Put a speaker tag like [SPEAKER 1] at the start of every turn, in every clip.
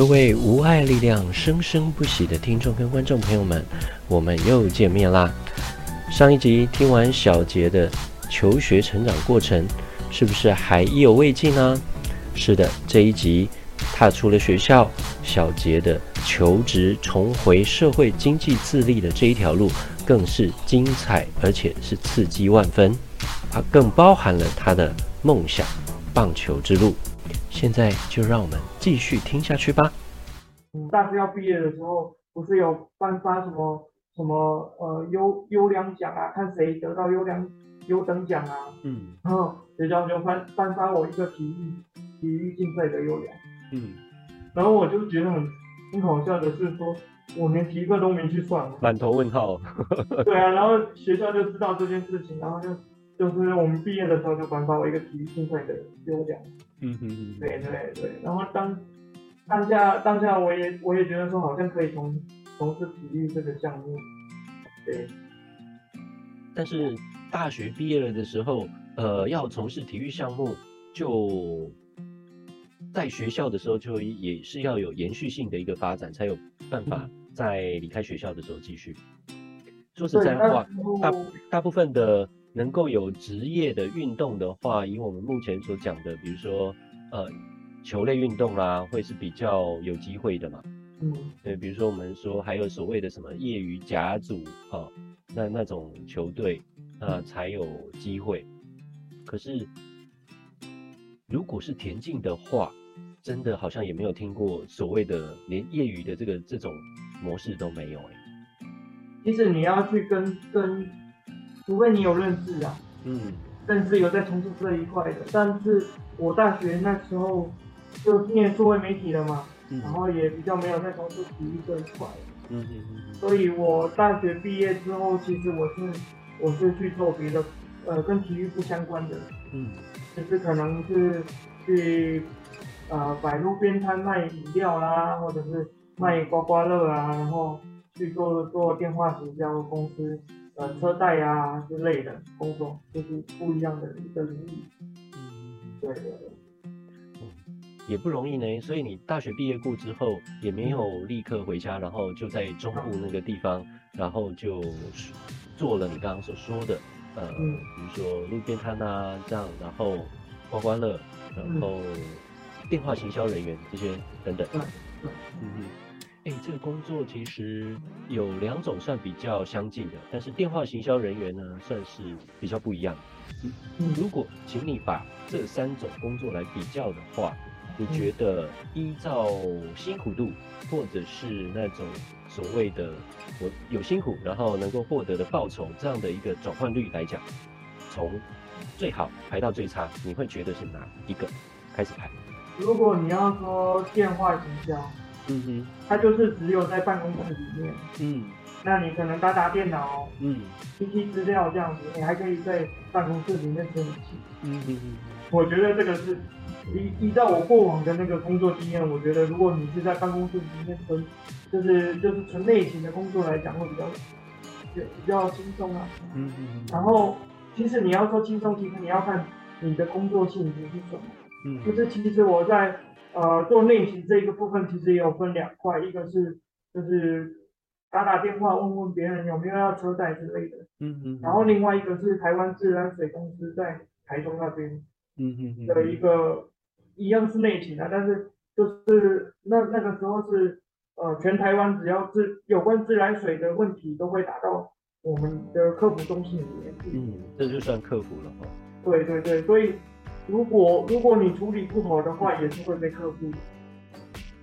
[SPEAKER 1] 各位无爱力量生生不息的听众跟观众朋友们，我们又见面啦！上一集听完小杰的求学成长过程，是不是还意犹未尽呢？是的，这一集踏出了学校，小杰的求职、重回社会经济自立的这一条路，更是精彩，而且是刺激万分。它更包含了他的梦想——棒球之路。现在就让我们继续听下去吧。
[SPEAKER 2] 嗯，大学要毕业的时候，不是有颁发什么什么呃优优良奖啊，看谁得到优良优等奖啊。嗯。然后学校就颁颁发我一个体育体育竞赛的优良。嗯。然后我就觉得很很好笑的是说，我连体育课都没去算。
[SPEAKER 1] 满头问号。
[SPEAKER 2] 对啊，然后学校就知道这件事情，然后就。就是我们毕业的时候就颁发我一个体育竞赛的优奖，嗯哼哼，对对对，然后当当下当下我也我也觉得说好像可以从从事体育这个项目，对。
[SPEAKER 1] 但是大学毕业了的时候，呃，要从事体育项目，就在学校的时候就也是要有延续性的一个发展，才有办法在离开学校的时候继续。说实在话，大大部分的。能够有职业的运动的话，以我们目前所讲的，比如说呃球类运动啦，会是比较有机会的嘛。嗯，对，比如说我们说还有所谓的什么业余甲组啊，那那种球队啊才有机会。可是如果是田径的话，真的好像也没有听过所谓的连业余的这个这种模式都没有哎。
[SPEAKER 2] 其实你要去跟跟。除非你有认识啊，嗯，认识有在从事这一块的，但是我大学那时候就念数位媒体了嘛，嗯，然后也比较没有在从事体育这一块，嗯嗯嗯，所以我大学毕业之后，其实我是我是去做别的，呃，跟体育不相关的，嗯，就是可能是去呃摆路边摊卖饮料啦，或者是卖刮刮乐啊，然后去做做电话营销公司。呃，车贷啊之类的工作，就是不一样的一个领域。嗯，对对对，
[SPEAKER 1] 嗯，也不容易呢。所以你大学毕业过之后，也没有立刻回家，然后就在中部那个地方，然后就做了你刚刚所说的，呃，嗯，比如说路边摊啊这样，然后刮刮乐，然后电话行销人员这些等等。嗯嗯。嗯哎，这个工作其实有两种算比较相近的，但是电话行销人员呢，算是比较不一样。嗯，如果请你把这三种工作来比较的话，你觉得依照辛苦度，或者是那种所谓的我有辛苦，然后能够获得的报酬这样的一个转换率来讲，从最好排到最差，你会觉得是哪一个开始排？
[SPEAKER 2] 如果你要说电话行销。嗯哼，他就是只有在办公室里面，嗯，那你可能打打电脑，嗯，提提资料这样子，你还可以在办公室里面生气，嗯哼哼，我觉得这个是依依照我过往的那个工作经验，我觉得如果你是在办公室里面纯，就是就是纯类型的工作来讲，会比较比比较轻松啊，嗯嗯，然后其实你要说轻松，其实你要看你的工作性质是什么，嗯，就是其实我在。呃，做内勤这个部分其实也有分两块，一个是就是打打电话问问别人有没有要车贷之类的，嗯嗯，然后另外一个是台湾自来水公司在台中那边，嗯嗯的一个一样是内勤啊，但是就是那那个时候是呃全台湾只要是有关自来水的问题都会打到我们的客服中心里面，
[SPEAKER 1] 嗯，这就算客服了哈。
[SPEAKER 2] 对对对，所以。如果如果你处理不好的话，也是会被客户。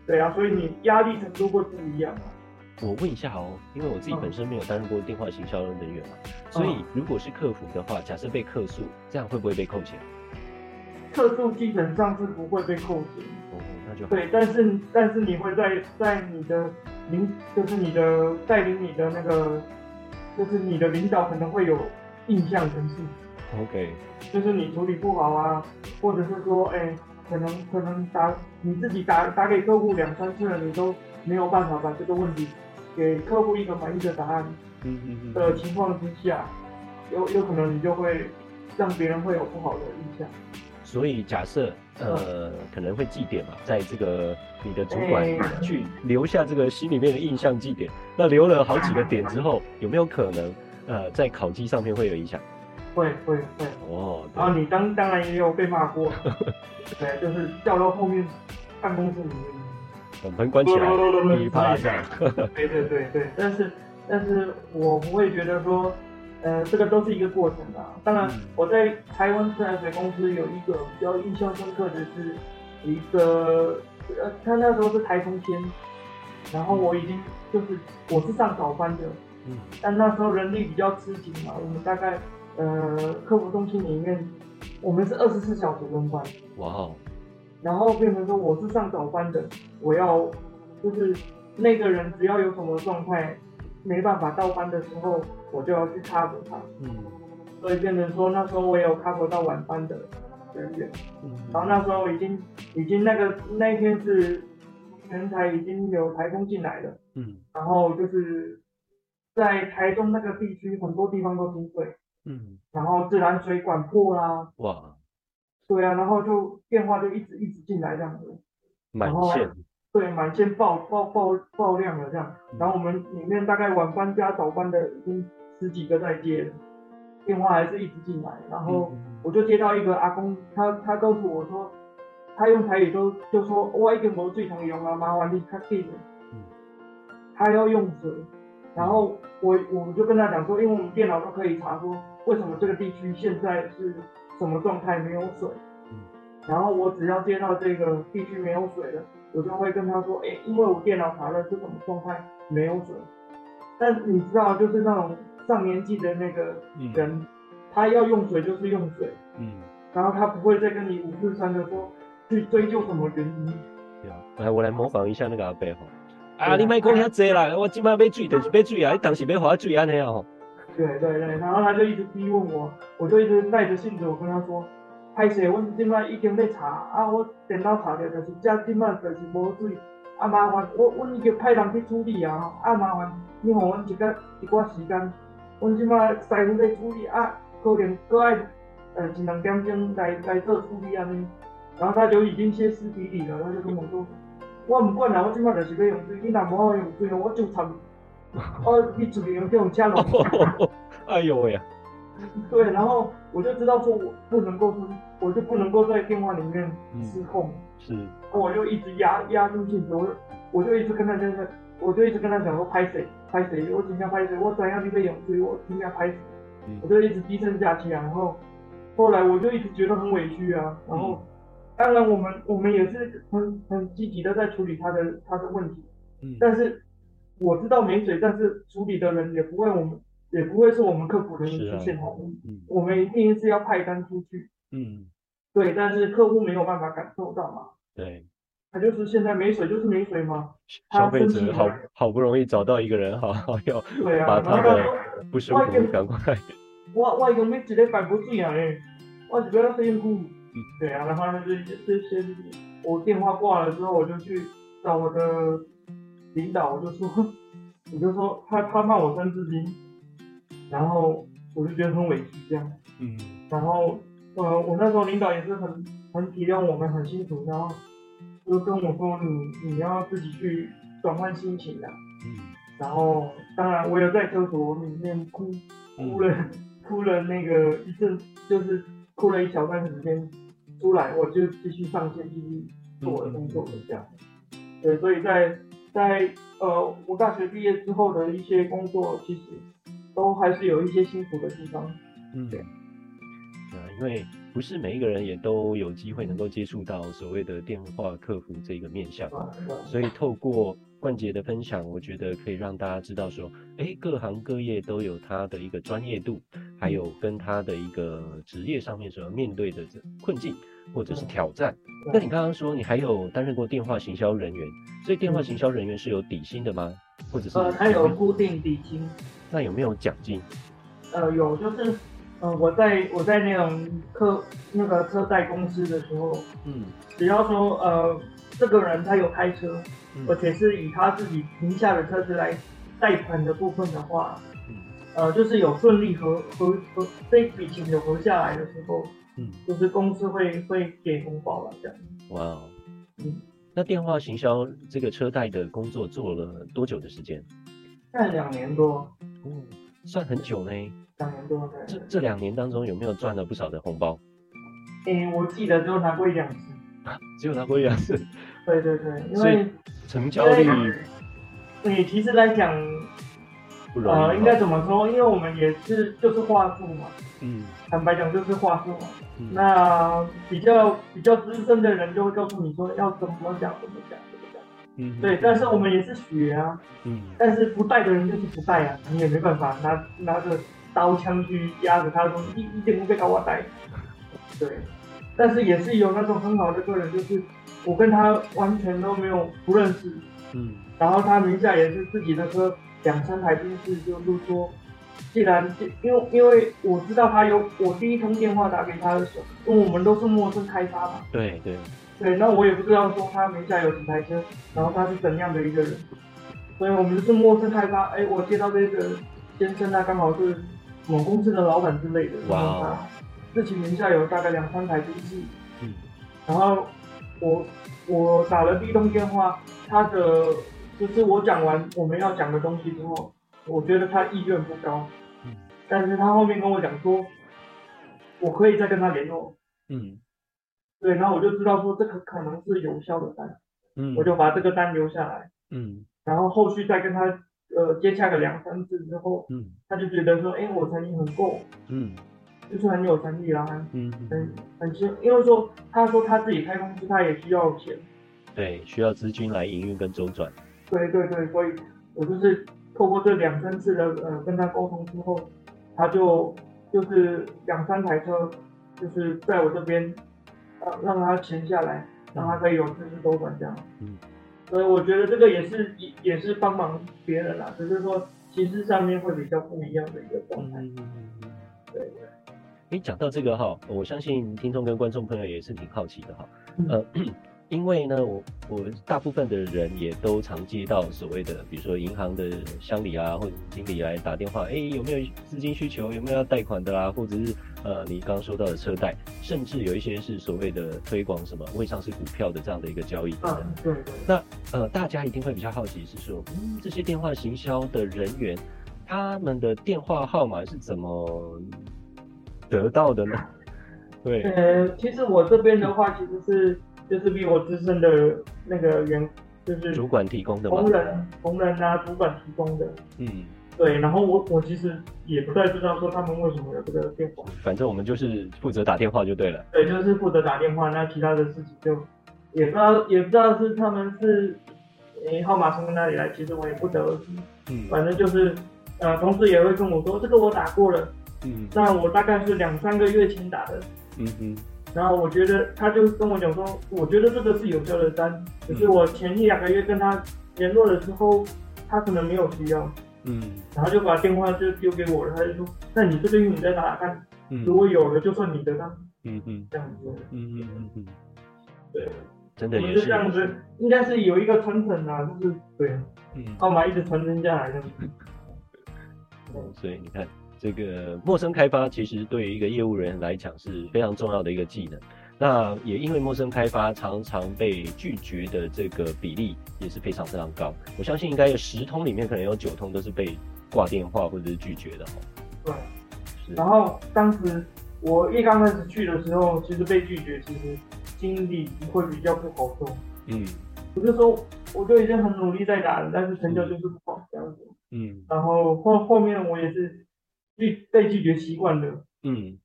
[SPEAKER 2] 对啊，所以你压力程度会不一样。
[SPEAKER 1] 我问一下哦，因为我自己本身没有担任过电话行销人员嘛，嗯、所以如果是客服的话，假设被客诉，这样会不会被扣钱？
[SPEAKER 2] 客诉基本上是不会被扣钱。哦，那就对，但是但是你会在在你的领，就是你的带领你的那个，就是你的领导可能会有印象程序。
[SPEAKER 1] OK，
[SPEAKER 2] 就是你处理不好啊，或者是说，哎、欸，可能可能打你自己打打给客户两三次了，你都没有办法把这个问题给客户一个满意的答案嗯嗯嗯。的情况之下，有有可能你就会让别人会有不好的印象。
[SPEAKER 1] 所以假设呃可能会记点嘛，在这个你的主管去留下这个心里面的印象记点，那留了好几个点之后，有没有可能呃在考绩上面会有影响？
[SPEAKER 2] 会会会。哦，然后你当当然也有被骂过，对，就是掉到后面办公室里面，
[SPEAKER 1] 门关起来，噼里啪啦这样，
[SPEAKER 2] 对对对对，但是但是我不会觉得说。呃，这个都是一个过程吧。当然，我在台湾自来水公司有一个比较印象深刻的是，一个呃，他那时候是台风天，然后我已经就是我是上早班的，嗯，但那时候人力比较吃紧嘛，我们大概呃客服中心里面，我们是二十四小时轮班。哇哦。然后变成说我是上早班的，我要就是那个人只要有什么状态。没办法到班的时候，我就要去 cover 他。嗯，所以变成说那时候我也有 cover 到晚班的人员。嗯，然后那时候已经已经那个那一天是全台已经有台风进来了。嗯，然后就是在台中那个地区很多地方都停水。嗯，然后自来水管破啦。哇。对啊，然后就电话就一直一直进来这样子。
[SPEAKER 1] 满线。
[SPEAKER 2] 对，满线爆爆爆爆量了这样，然后我们里面大概晚班加早班的已经十几个在接了，电话还是一直进来，然后我就接到一个阿公，他他告诉我说，他用台语就就说，我已经没水通用啊，麻烦你卡紧，他要用水，然后我我就跟他讲说，因为我们电脑都可以查说，为什么这个地区现在是什么状态没有水，然后我只要接到这个地区没有水了。我就会跟他说，哎、欸，因为我电脑查了是什么状态，没有水。但你知道，就是那种上年纪的那个人，嗯、他要用水就是用水，嗯，然后他不会再跟你五四三的说去追究什么原因。
[SPEAKER 1] 对啊，来，我来模仿一下那个阿伯哈。啊，你莫讲遐济啦，我今摆要水就是要水啊，你当时要花水安尼啊吼。
[SPEAKER 2] 对对对，然后他就一直逼问我，我就一直带着性子，我跟他说。歹势，阮即摆已经在查，啊，我电脑查着，就是遮即摆就是无水，啊麻烦，我阮已经派人去处理啊，啊麻烦，你给阮一个一寡时间，阮即摆师傅在处理，啊，可能搁爱呃一两点钟来来做处理安尼，然后他就已经歇斯底里了，他就跟我说，我毋管啦，我即摆就是要用水，你若无好用水，我就惨，我你处理用这种车路，
[SPEAKER 1] 哎呦喂。呀！
[SPEAKER 2] 对，然后我就知道说，我不能够说，我就不能够在电话里面失控，嗯、是，我就一直压压住镜头，我就一直跟他讲，我就一直跟他讲说拍谁拍谁，我尽量拍谁，我怎样去被用，所以我尽量拍谁，嗯、我就一直低声下气啊，然后后来我就一直觉得很委屈啊，然后、嗯、当然我们我们也是很很积极的在处理他的他的问题，嗯，但是我知道没水，但是处理的人也不会我们。也不会是我们客服人员出现好，嗯，我们一定是要派单出去，嗯，对，但是客户没有办法感受到嘛，对，他就是现在没水就是没水嘛，
[SPEAKER 1] 消费者好好不容易找到一个人，好好要把他的不舒服赶快，
[SPEAKER 2] 我我已经没几个反驳水啊，哎，我是不要辛苦，嗯，对啊，然后就是这些我电话挂了之后，我就去找我的领导，我就说，我就说他他骂我三字经。然后我就觉得很委屈，这样，嗯，然后呃，我那时候领导也是很很体谅我们，很辛苦，然后就跟我说，你你要自己去转换心情的，嗯，然后当然我有在厕所里面哭哭了、嗯、哭了那个一阵，就是哭了一小段时间，出来我就继续上线继续做我的工作的这样，对，所以在在呃我大学毕业之后的一些工作其实。都还是有一些辛苦的地方，嗯，对，
[SPEAKER 1] 啊，因为不是每一个人也都有机会能够接触到所谓的电话客服这个面向，所以透过冠杰的分享，我觉得可以让大家知道说，哎，各行各业都有他的一个专业度，还有跟他的一个职业上面所要面对的这困境或者是挑战。那你刚刚说你还有担任过电话行销人员，所以电话行销人员是有底薪的吗？或者是？
[SPEAKER 2] 呃，他有固定底薪。
[SPEAKER 1] 那有没有奖金？
[SPEAKER 2] 呃，有，就是，呃，我在我在那种客那个车贷公司的时候，嗯，只要说呃这个人他有开车，嗯、而且是以他自己名下的车子来贷款的部分的话，嗯，呃，就是有顺利合合合这笔钱有合下来的时候，嗯，就是公司会会给红包了这样。
[SPEAKER 1] 哇，嗯，那电话行销这个车贷的工作做了多久的时间？
[SPEAKER 2] 在两年多。
[SPEAKER 1] 嗯，算很久呢。
[SPEAKER 2] 两年多，对。
[SPEAKER 1] 这这两年当中有没有赚了不少的红包？
[SPEAKER 2] 诶、欸，我记得只有拿过一两次。
[SPEAKER 1] 只有拿过一两次。
[SPEAKER 2] 对对对，因为
[SPEAKER 1] 成交率。
[SPEAKER 2] 你其实来讲。呃，应该怎么说？因为我们也是就是话术嘛，嗯，坦白讲就是话术嘛。嗯、那比较比较资深的人就会告诉你说要怎么讲，怎么讲，怎么讲。嗯，对。但是我们也是学啊，嗯。但是不带的人就是不带啊，你也没办法拿拿着刀枪去压着他说一一点不被搞我带。对。但是也是有那种很好的客人，就是我跟他完全都没有不认识，嗯。然后他名下也是自己的车。两三台电视，就是说，既然因为因为我知道他有我第一通电话打给他的时候，因为我们都是陌生开发嘛，
[SPEAKER 1] 对对
[SPEAKER 2] 对，那我也不知道说他名下有几台车，然后他是怎样的一个人，所以我们就是陌生开发。哎，我接到这个先生，他刚好是某公司的老板之类的，然后他自己名下有大概两三台机器，嗯，然后我我打了第一通电话，他的。就是我讲完我们要讲的东西之后，我觉得他意愿不高，嗯，但是他后面跟我讲说，我可以再跟他联络，嗯，对，然后我就知道说这个可能是有效的单，嗯，我就把这个单留下来，嗯，然后后续再跟他呃接洽个两三次之后，嗯，他就觉得说，哎，我诚意很够，嗯，就是很有诚意啦，嗯，很很轻，因为说他说他自己开公司，他也需要钱，
[SPEAKER 1] 对，需要资金来营运跟周转。
[SPEAKER 2] 对对对，所以我就是透过这两三次的呃跟他沟通之后，他就就是两三台车，就是在我这边，呃让他签下来，让他可以有资金周转这样。嗯。所以我觉得这个也是也也是帮忙别人啦，只是说形式上面会比较不一样的一个状态。嗯嗯嗯。对对。
[SPEAKER 1] 你讲到这个哈，我相信听众跟观众朋友也是挺好奇的哈，呃。嗯因为呢，我我大部分的人也都常接到所谓的，比如说银行的乡里啊，或者经理来打电话，哎，有没有资金需求？有没有要贷款的啦？或者是呃，你刚刚说到的车贷，甚至有一些是所谓的推广什么未上市股票的这样的一个交易等等。
[SPEAKER 2] 啊，对对。
[SPEAKER 1] 那呃，大家一定会比较好奇是说，嗯，这些电话行销的人员，他们的电话号码是怎么得到的呢？对。
[SPEAKER 2] 呃，其实我这边的话，其实是。就是比我资深的那个员，就是
[SPEAKER 1] 主管提供的
[SPEAKER 2] 同仁，同仁啊，主管提供的。嗯，对。然后我我其实也不太知道说他们为什么有这个电话。
[SPEAKER 1] 反正我们就是负责打电话就对了。
[SPEAKER 2] 对，就是负责打电话，那其他的事情就也不知道，也不知道是他们是诶、欸、号码从哪里来，其实我也不得而知。嗯，反正就是呃，同事也会跟我说，这个我打过了。嗯，那我大概是两三个月前打的。嗯嗯。然后我觉得他就跟我讲说，我觉得这个是有效的单，可是我前一两个月跟他联络的时候，他可能没有需要，嗯，然后就把电话就丢给我了，他就说，那你这边你再打打看，嗯，如果有了就算你的单，嗯嗯，这样子，嗯嗯嗯嗯，对，
[SPEAKER 1] 真的也是，
[SPEAKER 2] 是。这样子，应该是有一个传承啊，就是对，嗯，号码一直传承下来的，
[SPEAKER 1] 嗯，所以你看。这个陌生开发其实对于一个业务人来讲是非常重要的一个技能。那也因为陌生开发常常被拒绝的这个比例也是非常非常高。我相信应该有十通里面可能有九通都是被挂电话或者是拒绝的。
[SPEAKER 2] 对。是。然后当时我一刚开始去的时候，其实被拒绝，其实心里会比较不好受。嗯。我就说，我就已经很努力在打了，但是成交就是不好这样子。嗯。然后后后面我也是。拒被拒绝习惯了，嗯，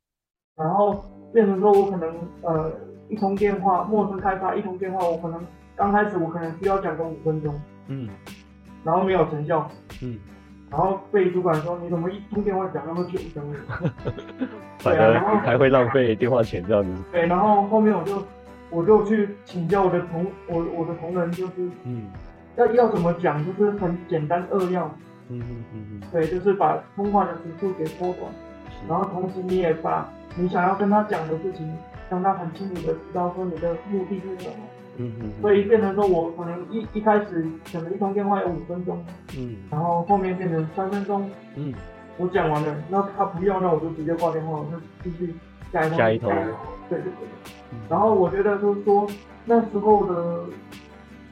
[SPEAKER 2] 然后变成说，我可能呃一通电话，陌生开发一通电话，我可能刚开始我可能需要讲个五分钟，嗯，然后没有成效，嗯，然后被主管说，你怎么一通电话讲那么久，这样子，
[SPEAKER 1] 对啊，然后还会浪费电话钱这样子，
[SPEAKER 2] 对，然后后面我就我就去请教我的同我我的同仁，就是嗯，要要怎么讲，就是很简单扼要。嗯嗯嗯嗯，对，就是把通话的时数给缩短，然后同时你也把你想要跟他讲的事情，让他很清楚的知道说你的目的是什么。嗯嗯。所以变成说我可能一一开始可能一通电话有五分钟，嗯，然后后面变成三分钟，嗯，我讲完了，那他不要，那我就直接挂电话，我就继续下一通，
[SPEAKER 1] 下一通，
[SPEAKER 2] 对对对。然后我觉得就是说那时候的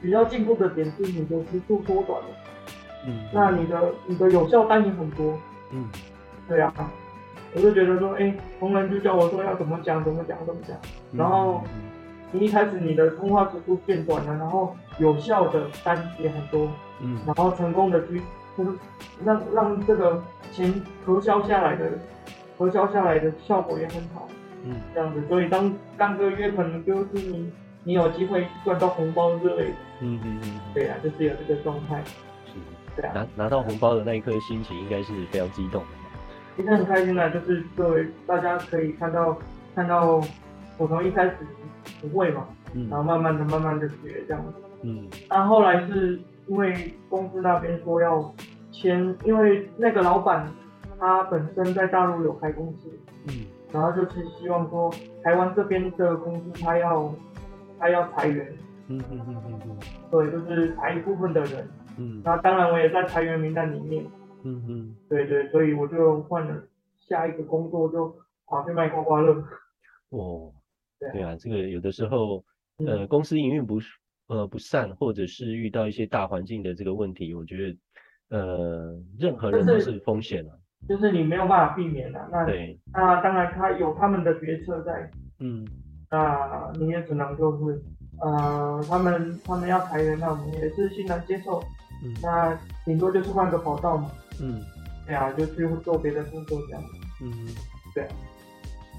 [SPEAKER 2] 比较进步的点是你的时速缩短了，嗯，那你的你的有效单也很多，嗯，对啊，我就觉得说，哎，同仁就叫我说要怎么讲，怎么讲，怎么讲，然后你一开始你的通话时数变短了，然后有效的单也很多，嗯，然后成功的去就是让让这个钱核销下来的核销下来的效果也很好。嗯，这样子，所以当当个月可能就是你你有机会赚到红包之类的，嗯嗯嗯，对啊，就是有这个状态，是，对啊，
[SPEAKER 1] 拿拿到红包的那一刻心情应该是非常激动的，
[SPEAKER 2] 其实很开心的，就是各位大家可以看到看到我从一开始不会嘛，嗯，然后慢慢的慢慢的学这样子，嗯，但后来是因为公司那边说要签，因为那个老板他本身在大陆有开公司，嗯。然后就是希望说，台湾这边的公司他要，他要裁员，嗯嗯嗯嗯嗯，对，就是裁一部分的人，嗯，那当然我也在裁员名单里面，嗯嗯，对对，所以我就换了下一个工作，就跑去卖刮刮乐。
[SPEAKER 1] 哦，对啊，对啊，这个有的时候，呃，公司营运不呃不善，或者是遇到一些大环境的这个问题，我觉得，呃，任何人都是风险啊。
[SPEAKER 2] 就是你没有办法避免的，那对。那当然他有他们的决策在，嗯，那你也只能就是，呃，他们他们要裁员，那我们也是欣然接受，嗯，那顶多就是换个跑道嘛，嗯，对啊，就去做别的工作这样，嗯，对。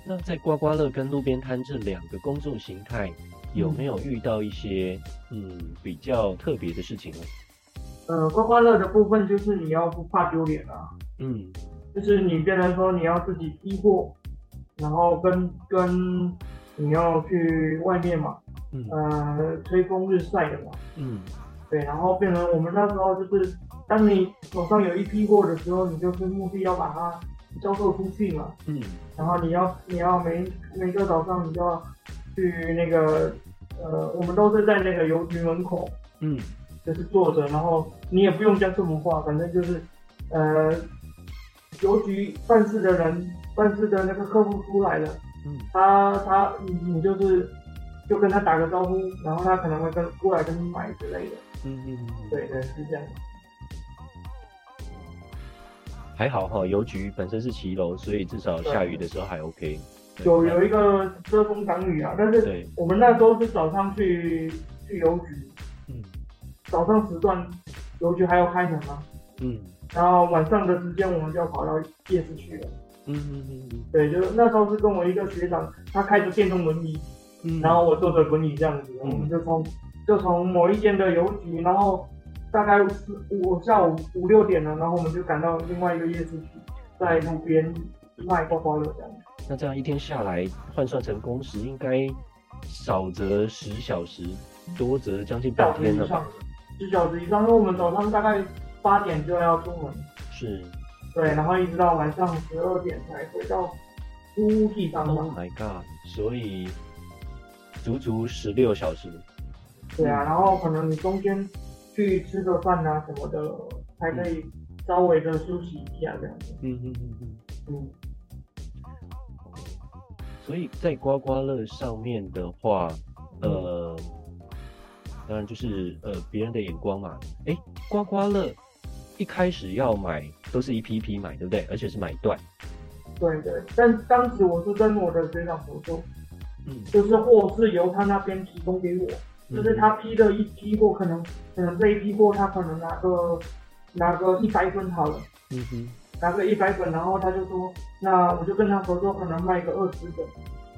[SPEAKER 1] 那在刮刮乐跟路边摊这两个工作形态，有没有遇到一些嗯比较特别的事情呢？
[SPEAKER 2] 呃，刮刮乐的部分就是你要不怕丢脸啊，嗯。就是你变成说你要自己批货，然后跟跟你要去外面嘛，嗯，呃，吹风日晒的嘛，嗯，对，然后变成我们那时候就是，当你手上有一批货的时候，你就是目的要把它销售出去嘛，嗯，然后你要你要每每个早上你就要去那个，呃，我们都是在那个邮局门口，嗯，就是坐着，然后你也不用讲什么话，反正就是，呃。邮局办事的人，办事的那个客户出来了，嗯，他他你你就是就跟他打个招呼，然后他可能会跟过来跟你买之类的，嗯嗯嗯，对对是这样。
[SPEAKER 1] 还好哈，邮局本身是骑楼，所以至少下雨的时候还 OK。
[SPEAKER 2] 有有一个遮风挡雨啊，但是我们那时候是早上去去邮局，嗯，早上时段邮局还要开门吗？嗯。然后晚上的时间，我们就要跑到夜市去了。嗯嗯嗯嗯，对，就是那时候是跟我一个学长，他开着电动轮椅，嗯，然后我坐着轮椅这样子，嗯、我们就从就从某一间的邮局，然后大概四五下午五六点了，然后我们就赶到另外一个夜市去，在路边卖刮刮乐这样。
[SPEAKER 1] 那这样一天下来换算成工时，应该少则十小时，多则将近半天了吧？
[SPEAKER 2] 十小时以上，因为我们早上大概。八点就要出门，
[SPEAKER 1] 是，
[SPEAKER 2] 对，然后一直到晚上十二点才回到屋地上。
[SPEAKER 1] Oh my god！所以足足十六小时。
[SPEAKER 2] 对啊，然后可能你中间去吃个饭啊什么的，还可以稍微的休息一下这样子。嗯嗯嗯嗯嗯。
[SPEAKER 1] 所以在刮刮乐上面的话，呃，当然就是呃别人的眼光嘛。哎，刮刮乐。一开始要买都是一批一批买，对不对？而且是买断。
[SPEAKER 2] 对对，但当时我是跟我的学长合作，嗯，就是货是由他那边提供给我，嗯、就是他批的一批货，可能可能这一批货他可能拿个拿个一百份好了，嗯哼，拿个一百份，然后他就说，那我就跟他合作，可能卖个二十本，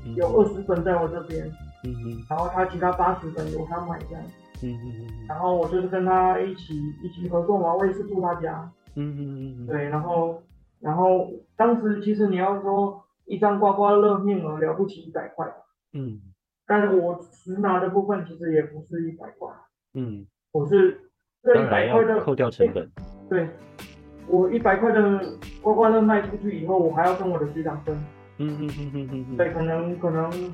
[SPEAKER 2] 嗯、有二十本在我这边，嗯哼，然后他其他八十本由他买这样。嗯嗯嗯，然后我就是跟他一起一起合作嘛，我也是住他家。嗯嗯嗯对，然后然后当时其实你要说一张刮刮乐面额了不起一百块，嗯，但是我实拿的部分其实也不是一百块，嗯，我是这一百块的
[SPEAKER 1] 扣掉成本。
[SPEAKER 2] 对，我一百块的刮刮乐卖出去以后，我还要跟我的学长分。嗯嗯嗯嗯嗯对，可能可能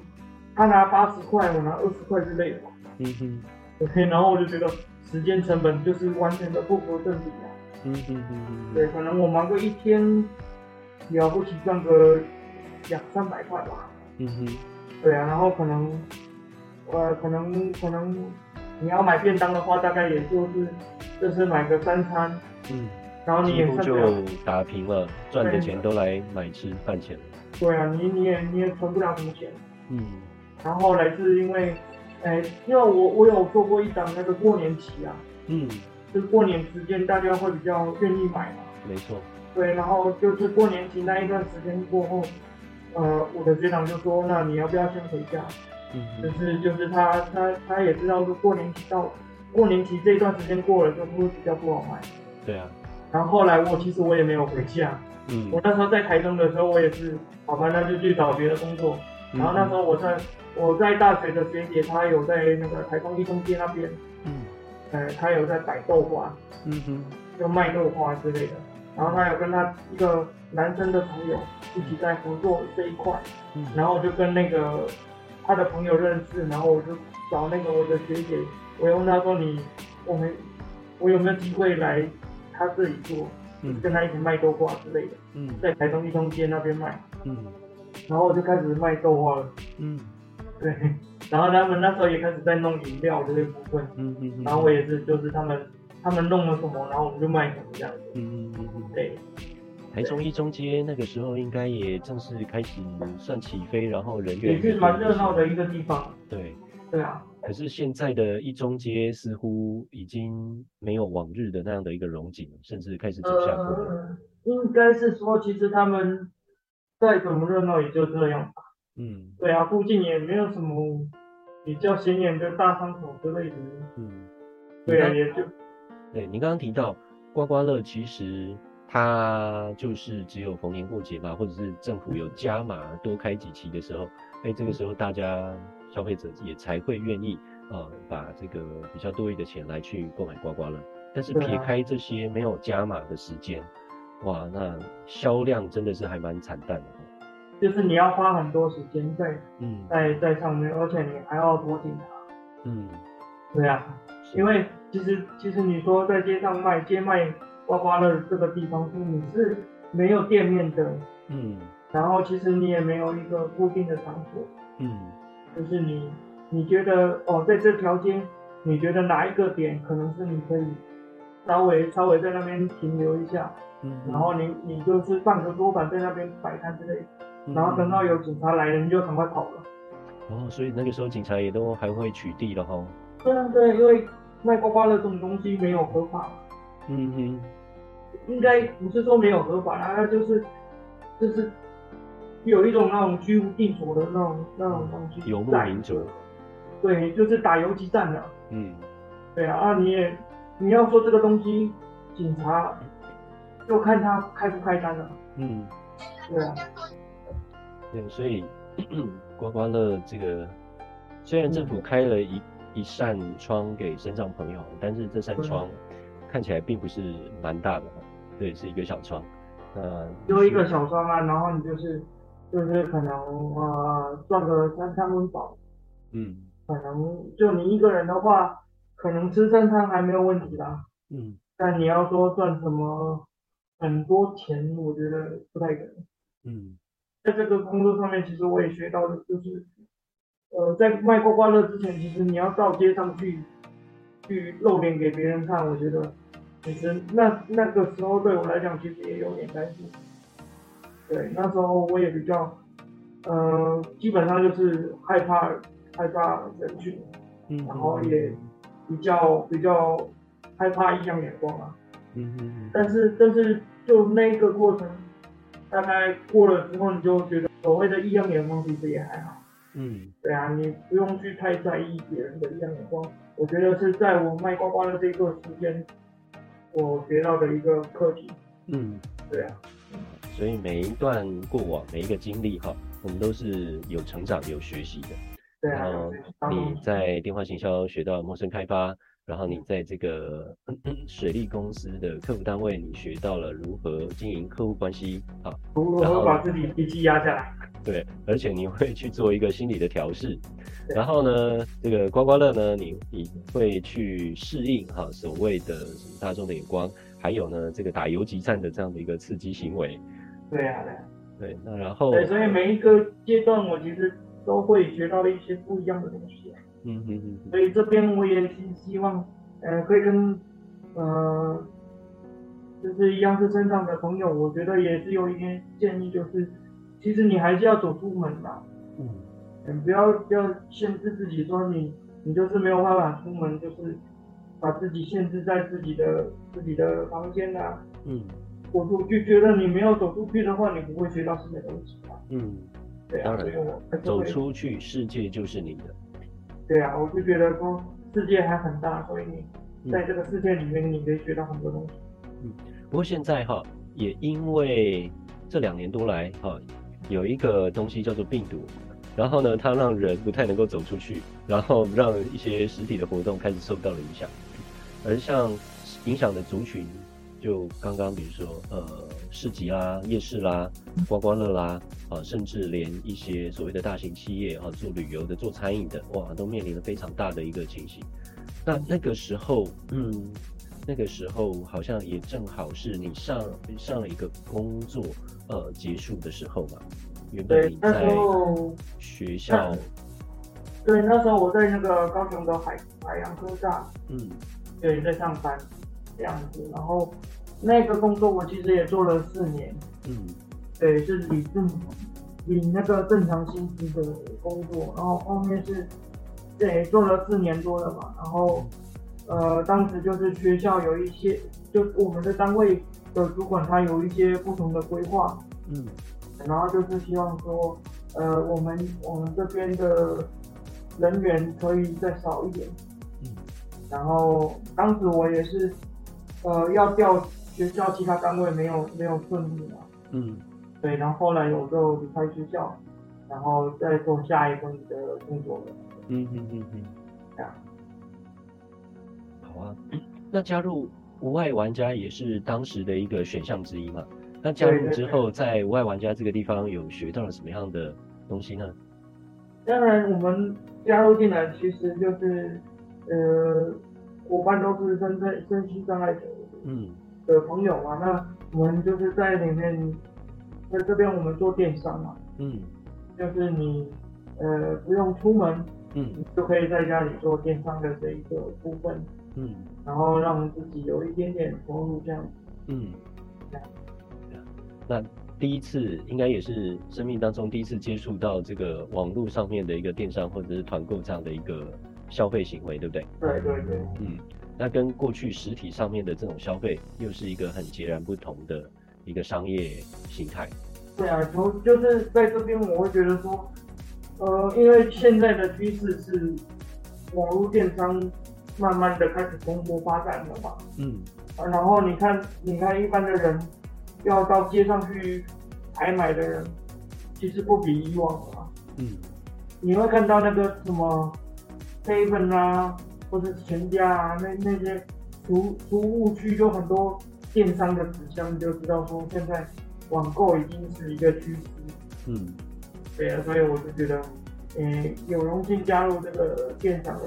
[SPEAKER 2] 他拿八十块，我拿二十块之类的。嗯哼。对，然后我就觉得时间成本就是完全的不合正比啊。嗯嗯嗯嗯。对，可能我忙个一天，了不起赚个两三百块吧。
[SPEAKER 1] 嗯哼，
[SPEAKER 2] 对啊，然后可能，呃，可能可能你要买便当的话，大概也就是就是买个三餐，嗯，然后你也
[SPEAKER 1] 就打平了，赚的钱都来买吃饭钱了。
[SPEAKER 2] 对啊，你你也你也存不了什么钱，嗯，然后来自因为，哎，因为我我有做过一档那个过年期啊，嗯，就是过年时间大家会比较愿意买嘛，
[SPEAKER 1] 没错。
[SPEAKER 2] 对，然后就是过年期那一段时间过后，呃，我的学长就说，那你要不要先回家？嗯，就是就是他他他也知道说过年期到过年期这一段时间过了就会比较不好卖。
[SPEAKER 1] 对啊。
[SPEAKER 2] 然后后来我其实我也没有回家，嗯，我那时候在台中的时候我也是，好吧，那就去找别的工作。然后那时候我在我在大学的学姐，她有在那个台中一中街那边，嗯，呃，她有在摆豆花，嗯哼，就卖豆花之类的。然后他有跟他一个男生的朋友一起在合作这一块，嗯，然后我就跟那个他的朋友认识，然后我就找那个我的学姐，我问他说，你我们我有没有机会来他这里做，嗯，跟他一起卖豆花之类的，嗯，在台中一中街那边卖，嗯，然后我就开始卖豆花了，嗯，对，然后他们那时候也开始在弄饮料这些部分，嗯嗯，然后我也是就是他们。他们弄了什么，然后我们就卖什么这样子。嗯嗯嗯嗯。对。
[SPEAKER 1] 台中一中街那个时候应该也正式开始算起飞，然后人员
[SPEAKER 2] 也是蛮热闹的一个地方。
[SPEAKER 1] 对。
[SPEAKER 2] 对啊。
[SPEAKER 1] 可是现在的一中街似乎已经没有往日的那样的一个荣景，甚至开始走下坡。
[SPEAKER 2] 呃，应该是说，其实他们再怎么热闹也就这样吧。嗯。对啊，附近也没有什么比较显眼的大商场之类的。嗯。对啊，也就。
[SPEAKER 1] 对，你刚刚提到刮刮乐，其实它就是只有逢年过节嘛，或者是政府有加码多开几期的时候，哎，这个时候大家消费者也才会愿意呃把这个比较多余的钱来去购买刮刮乐。但是撇开这些没有加码的时间，哇，那销量真的是还蛮惨淡的。
[SPEAKER 2] 就是你要花很多时间在嗯在在上面，而且你还要多警察。嗯，对啊，因为。其实，其实你说在街上卖街卖刮刮乐这个地方，是你是没有店面的，嗯，然后其实你也没有一个固定的场所，嗯，就是你你觉得哦，在这条街，你觉得哪一个点可能是你可以稍微稍微在那边停留一下，嗯，然后你你就是放个桌板在那边摆摊之类的，嗯，然后等到有警察来了，你就赶快跑了。
[SPEAKER 1] 哦，所以那个时候警察也都还会取缔了哈。
[SPEAKER 2] 对啊，对，因为。卖刮刮乐这种东西没有合法，嗯哼，应该不是说没有合法啦，就是就是有一种那种居无定所的那种那种东西，
[SPEAKER 1] 游牧民族，
[SPEAKER 2] 对，就是打游击战的，嗯，对啊，啊你也你要说这个东西，警察就看他开不开单了，嗯，对啊，
[SPEAKER 1] 对，所以 刮刮乐这个虽然政府开了一。一扇窗给身障朋友，但是这扇窗看起来并不是蛮大的，对，是一个小窗。呃，
[SPEAKER 2] 就一个小窗啊，然后你就是就是可能呃赚个三餐温饱，嗯，可能就你一个人的话，可能吃三餐还没有问题啦，嗯，但你要说赚什么很多钱，我觉得不太可能，嗯，在这个工作上面，其实我也学到的就是。呃，在卖刮刮乐之前，其实你要到街上去，去露脸给别人看。我觉得，其实那那个时候对我来讲，其实也有点担心。对，那时候我也比较，呃，基本上就是害怕害怕人群，嗯，然后也比较比较害怕异样眼光啊。嗯嗯。但是但是就那个过程，大概过了之后，你就觉得所谓的异样眼光其实也还好。嗯，对啊，你不用去太在意别人的异样眼光。我觉得是在我卖瓜瓜的这段时间，我学到的一个课题。嗯，对啊。
[SPEAKER 1] 所以每一段过往，每一个经历哈，我们都是有成长、有学习的。
[SPEAKER 2] 对啊。
[SPEAKER 1] 然后你在电话行销学到陌生开发。然后你在这个 水利公司的客服单位，你学到了如何经营客户关系啊，
[SPEAKER 2] 如何把自己脾气压下来。
[SPEAKER 1] 对，而且你会去做一个心理的调试。然后呢，这个刮刮乐呢，你你会去适应哈所谓的大众的眼光，还有呢这个打游击战的这样的一个刺激行为。
[SPEAKER 2] 对啊，对啊。
[SPEAKER 1] 对，那然后
[SPEAKER 2] 对，所以每一个阶段我其实都会学到一些不一样的东西。嗯嗯嗯。所以这边我也是希望，呃，可以跟呃，就是一样是身上的朋友，我觉得也是有一点建议，就是其实你还是要走出门的。嗯。你，不要不要限制自己，说你你就是没有办法出门，就是把自己限制在自己的自己的房间啊。嗯。我我就觉得你没有走出去的话，你不会学到新的东西。嗯，对啊，当然，
[SPEAKER 1] 走出去，世界就是你的。
[SPEAKER 2] 对啊，我就觉得说世界还很大，所以你在这个世界里面，你可以学到很多东西。
[SPEAKER 1] 嗯，不过现在哈，也因为这两年多来哈，有一个东西叫做病毒，然后呢，它让人不太能够走出去，然后让一些实体的活动开始受到了影响，而像影响的族群。就刚刚比如说，呃，市集啦、夜市啦、刮刮乐啦，啊，甚至连一些所谓的大型企业啊，做旅游的、做餐饮的，哇，都面临了非常大的一个情形。那那个时候，嗯，那个时候好像也正好是你上上了一个工作，呃，结束的时候嘛。原本你在学校。
[SPEAKER 2] 对，那时候我在那个高雄的海海洋科大，嗯，对，在上班。这样子，然后那个工作我其实也做了四年，嗯，对，是理正领那个正常薪资的工作，然后后面是对做了四年多了嘛，然后呃当时就是学校有一些，就我们的单位的主管他有一些不同的规划，嗯，然后就是希望说呃我们我们这边的人员可以再少一点，嗯，然后当时我也是。呃，要调学校其他单位没有没有顺利嘛？嗯，对，然后后来我就离开学校，然后再做下一份的工作了。嗯嗯嗯嗯，这样。
[SPEAKER 1] 好啊，那加入无爱玩家也是当时的一个选项之一嘛？那加入之后，在无爱玩家这个地方有学到了什么样的东西呢？
[SPEAKER 2] 当然，我们加入进来其实就是呃。伙伴都是身在身心障碍者，嗯，的朋友嘛，那我们就是在里面，在这边我们做电商嘛，嗯，就是你呃不用出门，嗯，就可以在家里做电商的这一个部分，嗯，然后让自己有一点点收入这样，嗯，这样，
[SPEAKER 1] 那第一次应该也是生命当中第一次接触到这个网络上面的一个电商或者是团购这样的一个。消费行为对不对？
[SPEAKER 2] 对对对，
[SPEAKER 1] 嗯，那跟过去实体上面的这种消费又是一个很截然不同的一个商业形态。
[SPEAKER 2] 对啊，从就是在这边我会觉得说，呃，因为现在的趋势是网络电商慢慢的开始蓬勃发展了嘛，嗯，啊，然后你看，你看一般的人要到街上去采买的人，其实不比以往了嘛，嗯，你会看到那个什么。seven 啊，或者全家啊，那那些服服务区就很多电商的纸箱，你就知道说现在网购已经是一个趋势。嗯，对啊，所以我就觉得，嗯、欸，有荣幸加入这个电商的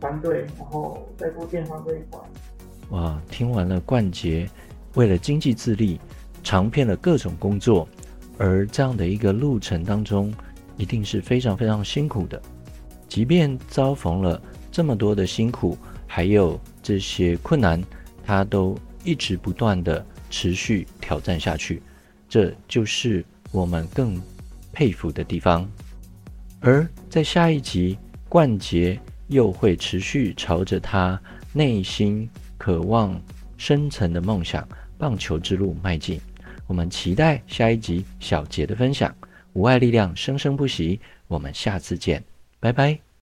[SPEAKER 2] 团队，然后再做电商这一块。
[SPEAKER 3] 哇，听完了冠杰为了经济自立，尝遍了各种工作，而这样的一个路程当中，一定是非常非常辛苦的。即便遭逢了这么多的辛苦，还有这些困难，他都一直不断地持续挑战下去，这就是我们更佩服的地方。而在下一集，冠杰又会持续朝着他内心渴望深层的梦想——棒球之路迈进。我们期待下一集小杰的分享。无爱力量生生不息。我们下次见。拜拜。